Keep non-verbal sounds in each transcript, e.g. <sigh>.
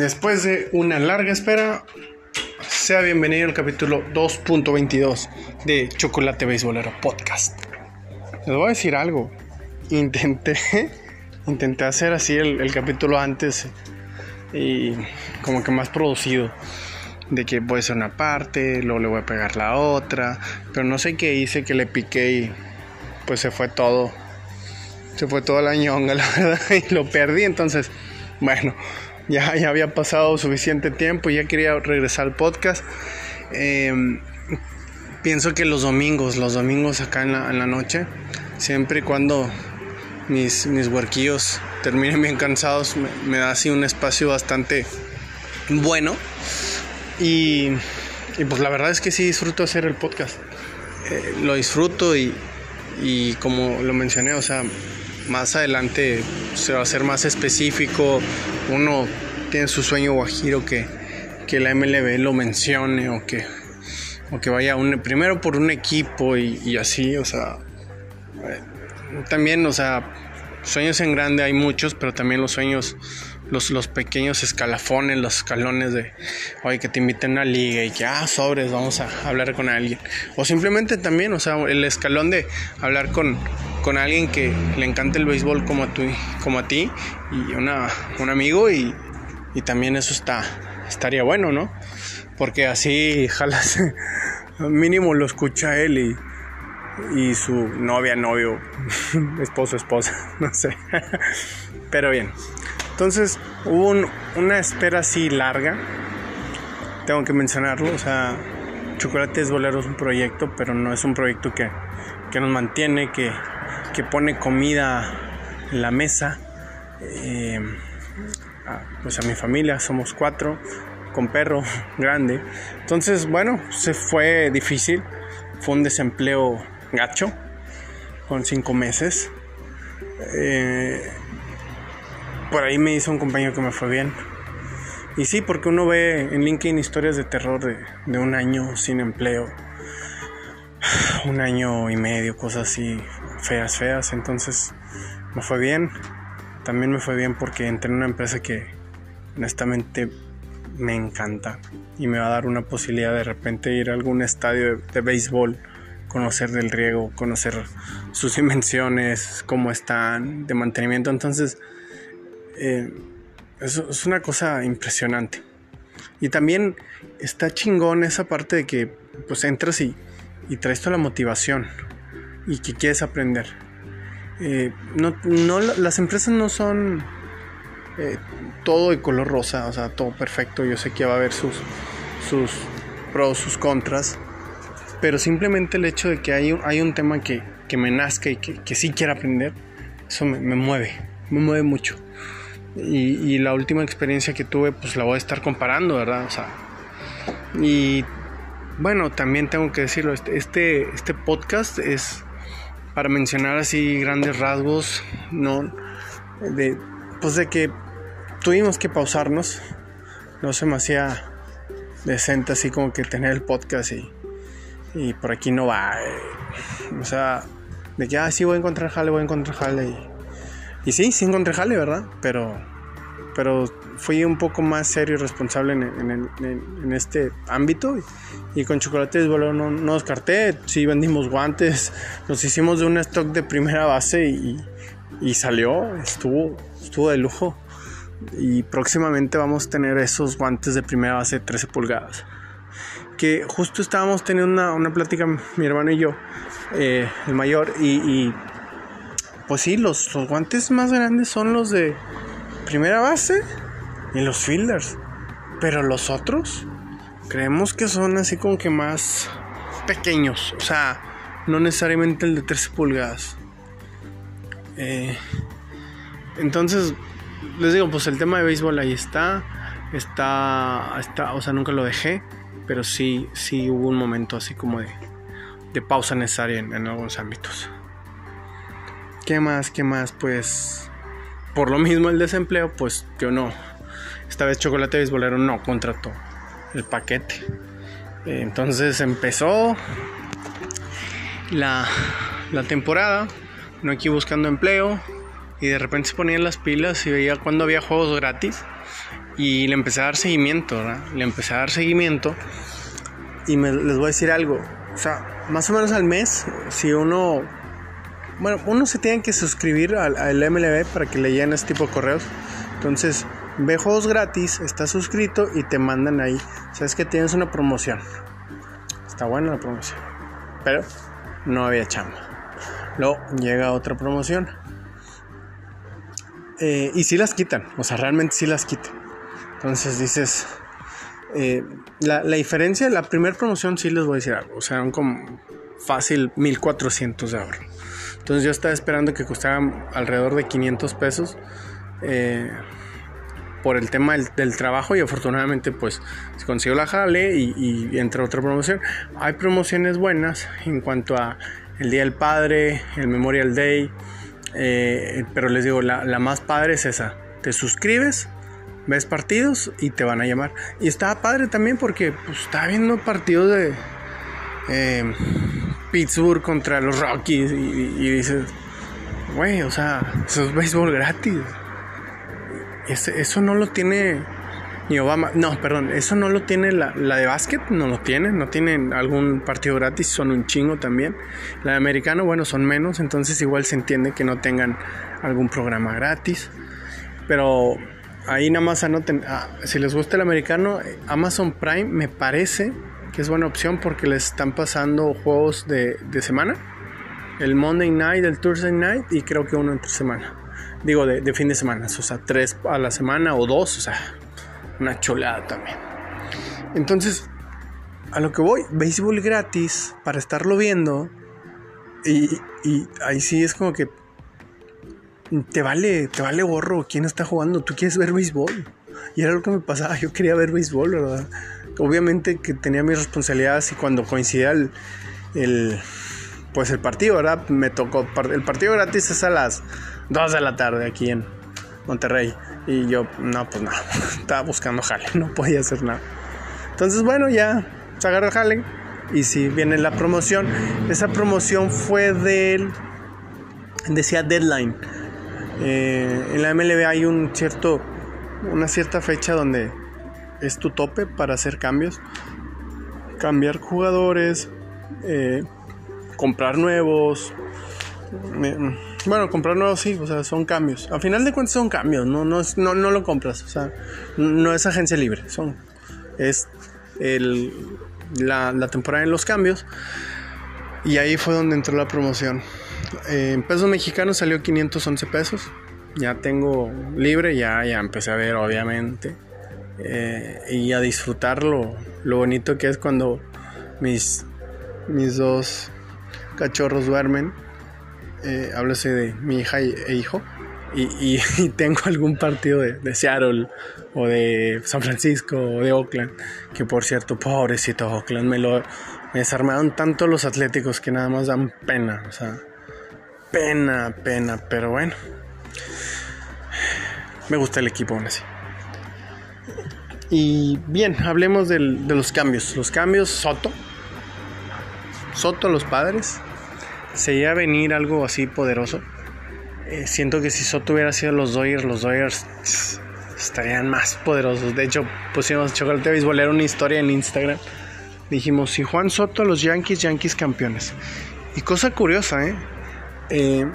Después de una larga espera, sea bienvenido al capítulo 2.22 de Chocolate Beisbolero Podcast. Les voy a decir algo. Intenté, <laughs> intenté hacer así el, capítulo antes y como que más producido. De que puede ser una parte, luego le voy a pegar la otra. Pero no sé qué hice que le piqué y pues se fue todo. Se fue todo la ñonga, <laughs> la verdad, y lo perdí. Entonces, bueno, ya, ya había pasado suficiente tiempo y ya quería regresar al podcast. Em, pienso que los domingos, los domingos acá en la, en la noche, siempre y cuando mis, mis huerquillos terminen bien cansados, me, da así un espacio bastante bueno y, y, pues la verdad es que sí disfruto hacer el podcast. Eh, lo disfruto y, y, como lo mencioné, o sea, más adelante se va a hacer más específico. Uno tiene su sueño guajiro que, que la MLB lo mencione o que, o que vaya un, primero por un equipo y, así, o sea, eh, también, o sea, sueños en grande hay muchos, pero también los sueños los, los pequeños escalafones, los escalones de, oye, que te inviten a liga y que, ah, sobres, vamos a hablar con alguien. O simplemente también, o sea, el escalón de hablar con, con alguien que le encanta el béisbol como a, tu, como a ti y una, un amigo y, y también eso está, estaría bueno, ¿no? Porque así, <laughs> jalas, mínimo lo escucha él y, y su novia, novio, <laughs> esposo, esposa, <laughs> no sé. Pero bien, entonces hubo un, una espera así larga. Tengo que mencionarlo. O sea, Chocolates Bolero es un proyecto, pero no es un proyecto que, que nos mantiene, que, pone comida en la mesa. Eh, pues a mi familia, somos cuatro, con perro <laughs> grande. Entonces, bueno, se fue difícil. Fue un desempleo gacho, con cinco meses. Eh, por ahí me hizo un compañero que me fue bien. Y sí, porque uno ve en LinkedIn historias de terror de, un año sin empleo, un año y medio, cosas así feas, feas. Entonces me fue bien. También me fue bien porque entré en una empresa que honestamente me encanta y me va a dar una posibilidad de repente ir a algún estadio de, de béisbol, conocer del riego, conocer sus <laughs> dimensiones, cómo están, de mantenimiento. Entonces, eh, es, es, una cosa impresionante. Y también está chingón esa parte de que pues entras y, y traes toda la motivación y que quieres aprender. Eh, no, no, las empresas no son eh, todo de color rosa, o sea, todo perfecto. Yo sé que va a haber sus, sus pros, sus contras, pero simplemente el hecho de que hay, hay un tema que, que me nazca y que, que sí quiera aprender, eso me, me mueve, me mueve mucho. Y, y, la última experiencia que tuve pues la voy a estar comparando, ¿verdad? O sea, y bueno, también tengo que decirlo, este, este, este podcast es para mencionar así grandes rasgos, ¿no? De, pues de que tuvimos que pausarnos, no se me hacía decente así como que tener el podcast y, y por aquí no va, eh, o sea, de que, ah, sí voy a encontrar jale, voy a encontrar jale y y sí, sí encontré jale, ¿verdad? Pero, pero fui un poco más serio y responsable en, en, en, este ámbito. Y, con Chocolates bueno, no, descarté. Sí vendimos guantes. Nos hicimos de un stock de primera base y, y salió. Estuvo, estuvo de lujo. Y próximamente vamos a tener esos guantes de primera base de 13 pulgadas. Que justo estábamos teniendo una, una plática, mi hermano y yo, eh, el mayor, y, y pues sí, los, los, guantes más grandes son los de primera base y los fielders. Pero los otros creemos que son así como que más pequeños. O sea, no necesariamente el de 13 pulgadas. Eh, entonces, les digo, pues el tema de béisbol ahí está. Está, está, o sea, nunca lo dejé. Pero sí, sí hubo un momento así como de, de pausa necesaria en, en algunos ámbitos. ¿Qué más? ¿Qué más? Pues por lo mismo el desempleo, pues que no. Esta vez Chocolate Beisbolero no contrató el paquete. Entonces empezó la, la temporada, no aquí buscando empleo y de repente se ponían las pilas y veía cuando había juegos gratis Y le empecé a dar seguimiento, ¿verdad? Le empecé a dar seguimiento. Y me, les voy a decir algo. O sea, más o menos al mes, si uno... Bueno, uno se tiene que suscribir al, al MLB para que le lleguen este tipo de correos. Entonces, ve juegos gratis, estás suscrito y te mandan ahí. Sabes que tienes una promoción. Está buena la promoción. Pero no había chamba. Luego llega otra promoción. Eh, y si las quitan. O sea, realmente sí las quitan. Entonces dices. Eh, la, la, diferencia, la primera promoción sí les voy a decir algo. O sea, eran como fácil 1400 de ahorro. Entonces yo estaba esperando que costaran alrededor de 500 pesos. Eh, por el tema del, trabajo y afortunadamente pues se consiguió la jale y, y, entre otra promoción. Hay promociones buenas en cuanto a el Día del Padre, el Memorial Day, eh, pero les digo, la, más padre es esa. Te suscribes, ves partidos y te van a llamar. Y estaba padre también porque pues, estaba viendo partidos de eh, Pittsburgh contra los Rockies y, y dices, güey, o sea, eso es béisbol gratis eso no lo tiene ni Obama. No, perdón, eso no lo tiene la, de básquet, no lo tiene. No tienen algún partido gratis, son un chingo también. La de americano, bueno, son menos, entonces igual se entiende que no tengan algún programa gratis. Pero ahí nada más anoten, ah, si les gusta el americano, Amazon Prime me parece que es buena opción porque les están pasando juegos de, de semana. El Monday Night, el Thursday Night y creo que uno entre semana digo, de, fin de semana, o sea, tres a la semana o dos, o sea, una cholada también. Entonces, a lo que voy, béisbol gratis para estarlo viendo. Y, ahí sí es como que te vale, te vale gorro quién está jugando. Tú quieres ver béisbol. Y era lo que me pasaba. Yo quería ver béisbol, ¿verdad? Obviamente que tenía mis responsabilidades y cuando coincidía el, el pues el partido, ¿verdad? Me tocó. El partido gratis es a las 2 de la tarde aquí en Monterrey. Y yo, no, pues no, <laughs> estaba buscando jale, no podía hacer nada. Entonces, bueno, ya se agarró el. Y si viene la promoción, esa promoción fue del. Decía deadline. Eh, en la MLB hay un cierto. Una cierta fecha donde es tu tope para hacer cambios. Cambiar jugadores. Eh, comprar nuevos. Bueno, comprar nuevos sí, o sea, son cambios. A final de cuentas son cambios, no, no, no, no lo compras, o sea, no es agencia libre, son, es el, la, la temporada en los cambios. Y ahí fue donde entró la promoción. Eh, en pesos mexicanos salió 511 pesos. Ya tengo libre, ya, ya empecé a ver, obviamente. Eh, y a disfrutarlo. Lo bonito que es cuando mis, mis dos cachorros duermen eh, háblase de mi hija e hijo, <laughs> y, tengo algún partido de, Seattle o de San Francisco o de Oakland, que por cierto, pobrecito Oakland, me lo me desarmaron tanto los atléticos que nada más dan pena, o sea, pena, pena, pero bueno, me gusta el equipo aún así. Y bien, hablemos de los cambios. Los cambios, Soto. Soto, los padres se iba a venir algo así poderoso. Eh, siento que si Soto hubiera sido los Dodgers, los Dodgers estarían más poderosos. De hecho, pusimos Chocolate Beisbolero una historia en Instagram. Dijimos, si Juan Soto, los Yankees, Yankees campeones. Y cosa curiosa, ¿eh? eh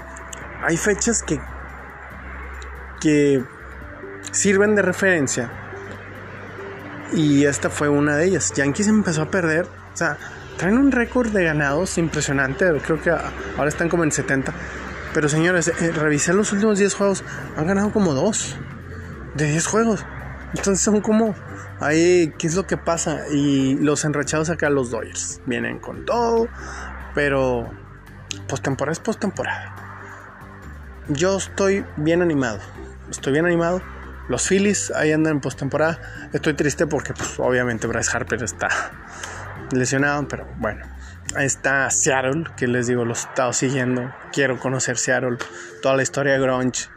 hay fechas que, que sirven de referencia. Y esta fue una de ellas. Yankees empezó a perder. O sea, Traen un récord de ganados impresionante. Creo que ahora están como en 70. Pero señores, eh, revisé los últimos 10 juegos. Han ganado como 2 de 10 juegos. Entonces son como ahí, ¿qué es lo que pasa? Y los enrachados acá, los Dodgers, vienen con todo. Pero postemporada es postemporada. Yo estoy bien animado. Estoy bien animado. Los Phillies ahí andan en postemporada. Estoy triste porque, pues, obviamente, Bryce Harper está lesionado, pero bueno. Ahí está Seattle, que les digo, los he estado siguiendo. Quiero conocer Seattle, toda la historia de Grunge.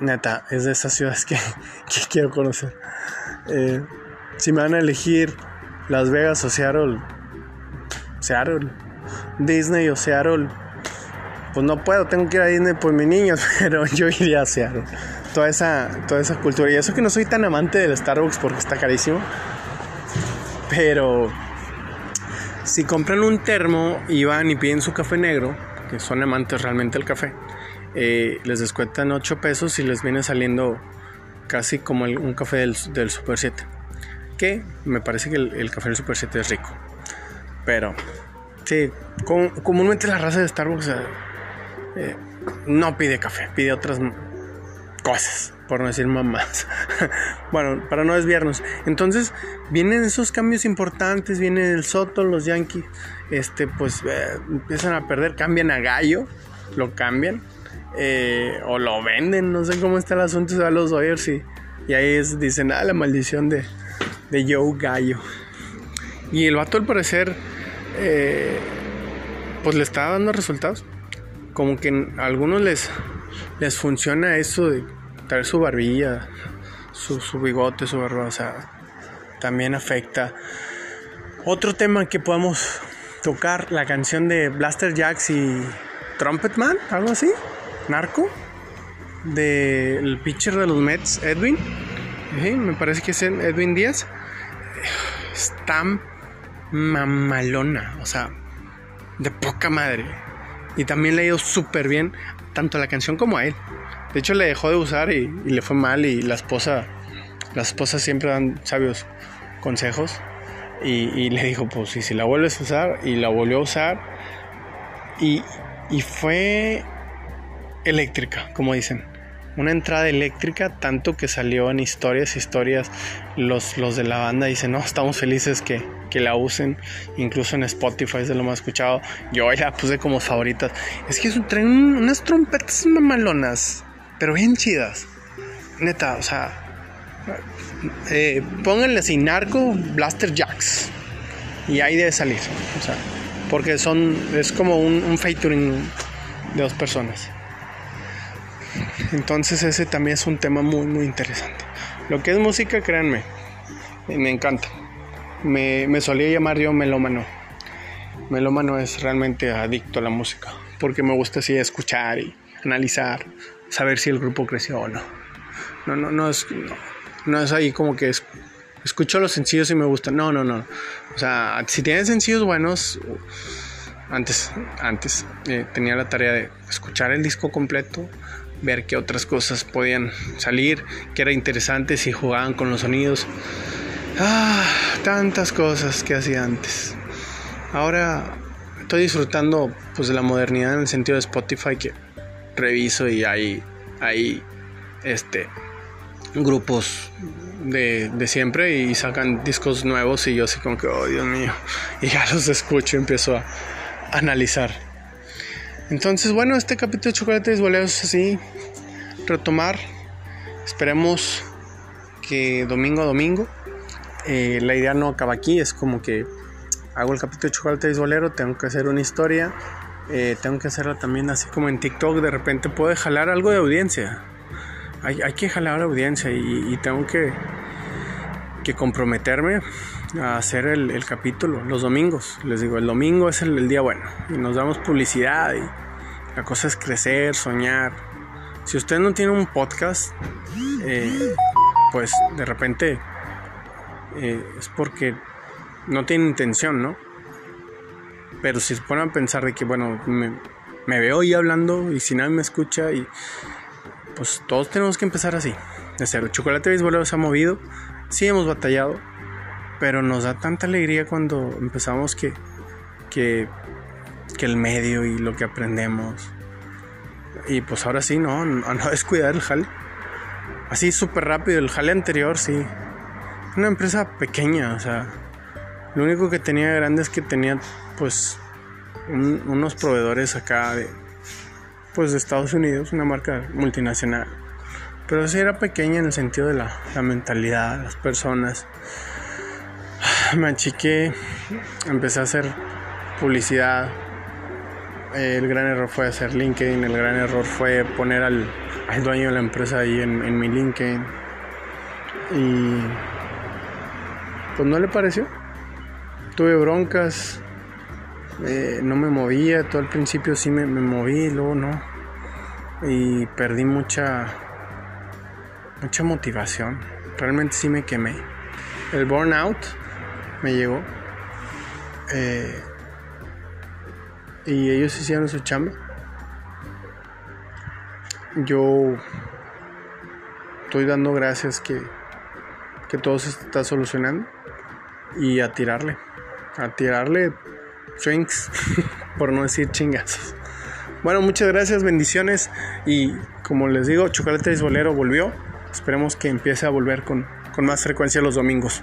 Neta, es de esas ciudades <laughs> que, quiero conocer. Eh, si me van a elegir Las Vegas o Seattle, Seattle, Disney o Seattle, pues no puedo, tengo que ir a Disney por mis niños, <laughs> pero yo iría a Seattle. Toda esa, toda esa cultura. Y eso que no soy tan amante del Starbucks porque está carísimo. Pero si compran un termo y van y piden su café negro, que son amantes realmente del café, eh, les descuentan 8 pesos y les viene saliendo casi como un café del, Super 7. Que me parece que el, café del Super 7 es rico. Pero, sí, comúnmente la raza de Starbucks eh, no pide café, pide otras cosas por no decir mamás. <laughs> bueno, para no desviarnos. Entonces, vienen esos cambios importantes, viene el Soto, los Yankees, este, pues eh, empiezan a perder, cambian a Gallo, lo cambian, eh, o lo venden, no sé cómo está el asunto, se va los Dodgers y, y ahí es, dicen, ah, la maldición de, de Joe Gallo. Y el vato al parecer, eh, pues le está dando resultados. Como que a algunos les, les funciona eso de traer su barbilla, su, bigote, su barba, o sea, también afecta. Otro tema que podemos tocar, la canción de Blaster Jacks y Trumpet Man, algo así, Narco, del pitcher de los Mets, Edwin, me parece que es Edwin Díaz, está mamalona, o sea, de poca madre. Y también le ha ido súper bien, tanto a la canción como a él. De hecho, le dejó de usar y, le fue mal y la esposa, las esposas siempre dan sabios consejos. Y, le dijo, pues si, la vuelves a usar, y la volvió a usar. Y, y fue eléctrica, como dicen. Una entrada eléctrica, tanto que salió en historias, historias, los, los de la banda dicen, no, estamos felices que, que la usen, incluso en Spotify es de lo más escuchado. Yo la puse como favoritas. Es que es un, traen unas trompetas mamalonas pero bien chidas. Neta, o sea, eh, pónganle así Narco Blaster Jacks y ahí debe salir, o sea, porque son, es como un, un featuring de dos personas. Entonces ese también es un tema muy muy interesante. Lo que es música, créanme, me encanta. Me, me solía llamar yo melómano. Melómano es realmente adicto a la música, porque me gusta así escuchar y analizar, saber si el grupo creció o no. No, no, no es, no, es ahí como que escucho los sencillos y me gustan. No, no, no. O sea, si tienen sencillos buenos, antes, antes eh, tenía la tarea de escuchar el disco completo, ver qué otras cosas podían salir, que era interesante si jugaban con los sonidos. Ah, tantas cosas que hacía antes. Ahora estoy disfrutando pues de la modernidad en el sentido de Spotify que reviso y hay, hay este, grupos de, siempre y sacan discos nuevos y yo así como que, oh Dios mío, <laughs> y ya los escucho y empiezo a, analizar. Entonces, bueno, este capítulo de Chocolates Boleros así, retomar. Esperemos que domingo a domingo. Eh, la idea no acaba aquí, es como que hago el capítulo de Chocolate Bolero, tengo que hacer una historia, eh, tengo que hacerlo también así como en TikTok, de repente puede jalar algo de audiencia. Hay, que jalar audiencia y, tengo que, que comprometerme a hacer el, capítulo los domingos. Les digo, el domingo es el, día bueno y nos damos publicidad y la cosa es crecer, soñar. Si usted no tiene un podcast, eh, pues de repente eh, es porque no tiene intención, ¿no? Pero si se ponen a pensar de que, bueno, me, veo ahí hablando y si nadie me escucha y pues todos tenemos que empezar así, de cero. Chocolate Béisbolero se ha movido, sí hemos batallado, pero nos da tanta alegría cuando empezamos que, que, que el medio y lo que aprendemos. Y pues ahora sí, no, no, no descuidar el jale. Así súper rápido, el jale anterior, sí. Una empresa pequeña, o sea, lo único que tenía grande es que tenía pues unos proveedores acá de pues de Estados Unidos, una marca multinacional. Pero sí era pequeña en el sentido de la, la mentalidad, las personas. <sighs> Me achiqué, empecé a hacer publicidad. El gran error fue hacer LinkedIn, el gran error fue poner al, dueño de la empresa ahí en, en mi LinkedIn. Y pues no le pareció tuve broncas, eh, no me movía, todo al principio sí me, me moví, luego no. Y perdí mucha, mucha motivación. Realmente sí me quemé. El burnout me llegó. Eh, y ellos hicieron su chamba. Yo estoy dando gracias que, que todo se está solucionando y a tirarle, a tirarle drinks, por no decir chingazos. Bueno, muchas gracias, bendiciones y como les digo, Chocolate Bolero volvió. Esperemos que empiece a volver con, con más frecuencia los domingos.